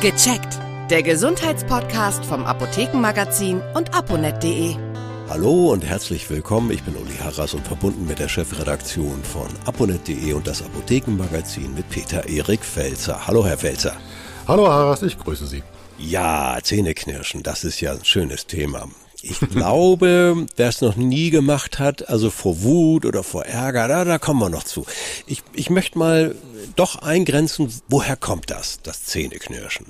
Gecheckt. Der Gesundheitspodcast vom Apothekenmagazin und aponet.de. Hallo und herzlich willkommen. Ich bin Uli Harras und verbunden mit der Chefredaktion von aponet.de und das Apothekenmagazin mit Peter Erik Felzer. Hallo, Herr Felzer. Hallo, Harras, ich grüße Sie. Ja, Zähneknirschen, das ist ja ein schönes Thema. Ich glaube, wer es noch nie gemacht hat, also vor Wut oder vor Ärger, da, da kommen wir noch zu. Ich, ich möchte mal doch eingrenzen, woher kommt das, das Zähneknirschen?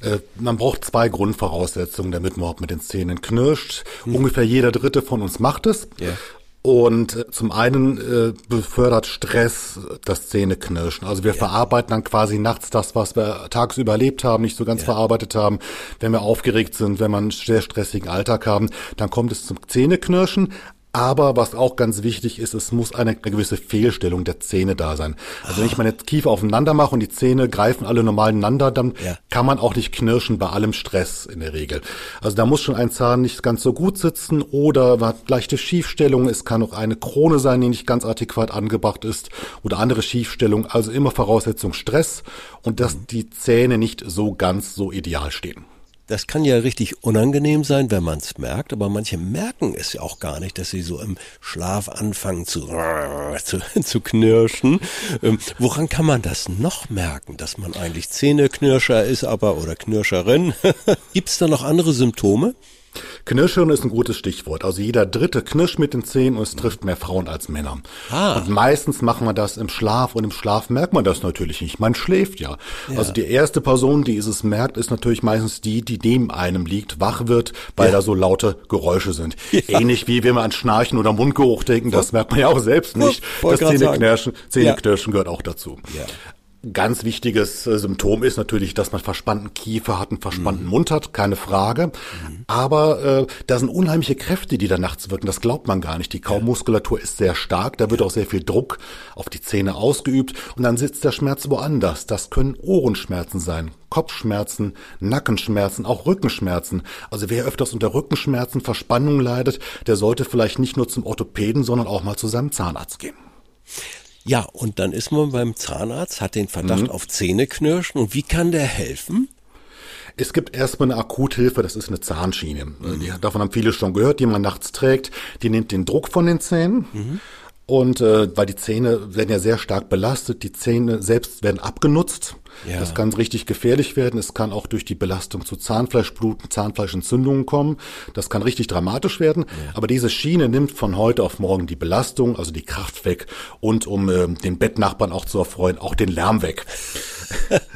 Äh, man braucht zwei Grundvoraussetzungen, damit man überhaupt mit den Zähnen knirscht. Hm. Ungefähr jeder Dritte von uns macht es. Ja. Und äh, zum einen äh, befördert Stress das Zähneknirschen. Also wir ja. verarbeiten dann quasi nachts das, was wir tagsüber erlebt haben, nicht so ganz ja. verarbeitet haben. Wenn wir aufgeregt sind, wenn wir einen sehr stressigen Alltag haben, dann kommt es zum Zähneknirschen. Aber was auch ganz wichtig ist, es muss eine, eine gewisse Fehlstellung der Zähne da sein. Also wenn ich meine Kiefer aufeinander mache und die Zähne greifen alle normal ineinander, dann ja. kann man auch nicht knirschen bei allem Stress in der Regel. Also da muss schon ein Zahn nicht ganz so gut sitzen oder hat leichte Schiefstellung. Es kann auch eine Krone sein, die nicht ganz adäquat angebracht ist oder andere Schiefstellung. Also immer Voraussetzung Stress und dass mhm. die Zähne nicht so ganz so ideal stehen. Das kann ja richtig unangenehm sein, wenn man es merkt, aber manche merken es ja auch gar nicht, dass sie so im Schlaf anfangen zu, zu, zu knirschen. Ähm, woran kann man das noch merken, dass man eigentlich Zähneknirscher ist, aber oder Knirscherin? Gibt es da noch andere Symptome? Knirschhirn ist ein gutes Stichwort. Also jeder Dritte knirscht mit den Zähnen und es trifft mehr Frauen als Männer. Ah. Und meistens machen wir das im Schlaf und im Schlaf merkt man das natürlich nicht. Man schläft ja. ja. Also die erste Person, die es merkt, ist natürlich meistens die, die neben einem liegt, wach wird, weil ja. da so laute Geräusche sind. Ja. Ähnlich wie wenn wir an Schnarchen oder Mundgeruch denken, das merkt man ja auch selbst nicht. Das Zähneknirschen, Zähneknirschen gehört auch dazu. Ganz wichtiges äh, Symptom ist natürlich, dass man verspannten Kiefer hat, einen verspannten mhm. Mund hat, keine Frage. Mhm. Aber äh, da sind unheimliche Kräfte, die da nachts wirken. Das glaubt man gar nicht. Die Kaumuskulatur ist sehr stark, da wird auch sehr viel Druck auf die Zähne ausgeübt und dann sitzt der Schmerz woanders. Das können Ohrenschmerzen sein, Kopfschmerzen, Nackenschmerzen, auch Rückenschmerzen. Also wer öfters unter Rückenschmerzen, Verspannung leidet, der sollte vielleicht nicht nur zum Orthopäden, sondern auch mal zu seinem Zahnarzt gehen. Ja, und dann ist man beim Zahnarzt, hat den Verdacht mhm. auf Zähneknirschen. Und wie kann der helfen? Es gibt erstmal eine Akuthilfe, das ist eine Zahnschiene. Mhm. Die, davon haben viele schon gehört, die man nachts trägt. Die nimmt den Druck von den Zähnen. Mhm. Und äh, weil die Zähne werden ja sehr stark belastet, die Zähne selbst werden abgenutzt. Ja. Das kann richtig gefährlich werden. Es kann auch durch die Belastung zu Zahnfleischbluten, Zahnfleischentzündungen kommen. Das kann richtig dramatisch werden. Ja. Aber diese Schiene nimmt von heute auf morgen die Belastung, also die Kraft weg und um äh, den Bettnachbarn auch zu erfreuen, auch den Lärm weg. ja.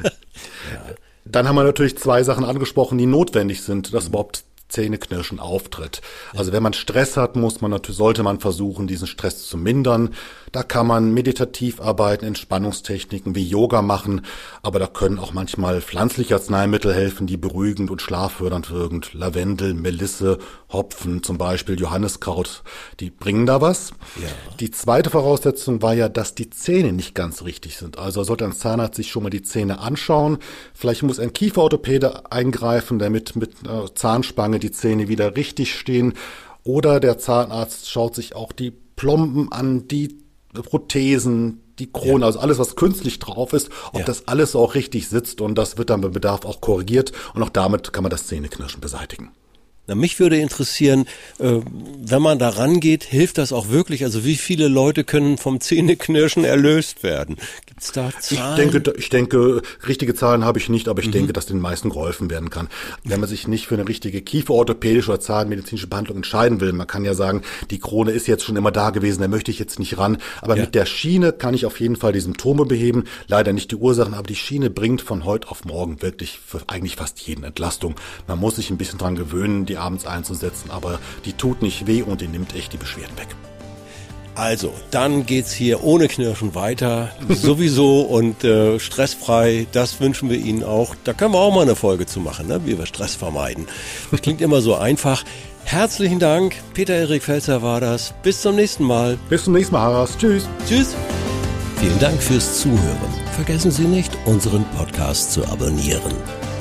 Dann haben wir natürlich zwei Sachen angesprochen, die notwendig sind, dass überhaupt Zähneknirschen auftritt. Also wenn man Stress hat, muss man natürlich, sollte man versuchen, diesen Stress zu mindern. Da kann man meditativ arbeiten, Entspannungstechniken wie Yoga machen, aber da können auch manchmal pflanzliche Arzneimittel helfen, die beruhigend und schlaffördernd wirken. Lavendel, Melisse, Hopfen zum Beispiel, Johanniskraut, die bringen da was. Ja. Die zweite Voraussetzung war ja, dass die Zähne nicht ganz richtig sind. Also sollte ein Zahnarzt sich schon mal die Zähne anschauen. Vielleicht muss ein Kieferorthopäde eingreifen, damit mit äh, Zahnspange die Zähne wieder richtig stehen. Oder der Zahnarzt schaut sich auch die Plomben an, die Prothesen, die Krone, ja. also alles, was künstlich drauf ist, ob ja. das alles auch richtig sitzt und das wird dann bei Bedarf auch korrigiert und auch damit kann man das Zähneknirschen beseitigen. Na, mich würde interessieren, äh, wenn man da rangeht, hilft das auch wirklich? Also wie viele Leute können vom Zähneknirschen erlöst werden? Gibt's da Zahlen? Ich denke, ich denke, richtige Zahlen habe ich nicht, aber ich mhm. denke, dass den meisten geholfen werden kann. Wenn man sich nicht für eine richtige kieferorthopädische oder zahnmedizinische Behandlung entscheiden will, man kann ja sagen, die Krone ist jetzt schon immer da gewesen, da möchte ich jetzt nicht ran. Aber ja. mit der Schiene kann ich auf jeden Fall die Symptome beheben. Leider nicht die Ursachen, aber die Schiene bringt von heute auf morgen wirklich für eigentlich fast jeden Entlastung. Man muss sich ein bisschen dran gewöhnen, die abends einzusetzen, aber die tut nicht weh und die nimmt echt die Beschwerden weg. Also, dann geht's hier ohne Knirschen weiter, sowieso und äh, stressfrei. Das wünschen wir Ihnen auch. Da können wir auch mal eine Folge zu machen, ne? wie wir Stress vermeiden. Das klingt immer so einfach. Herzlichen Dank, Peter-Erik Felzer war das. Bis zum nächsten Mal. Bis zum nächsten Mal, Haras. Tschüss. Tschüss. Vielen Dank fürs Zuhören. Vergessen Sie nicht, unseren Podcast zu abonnieren.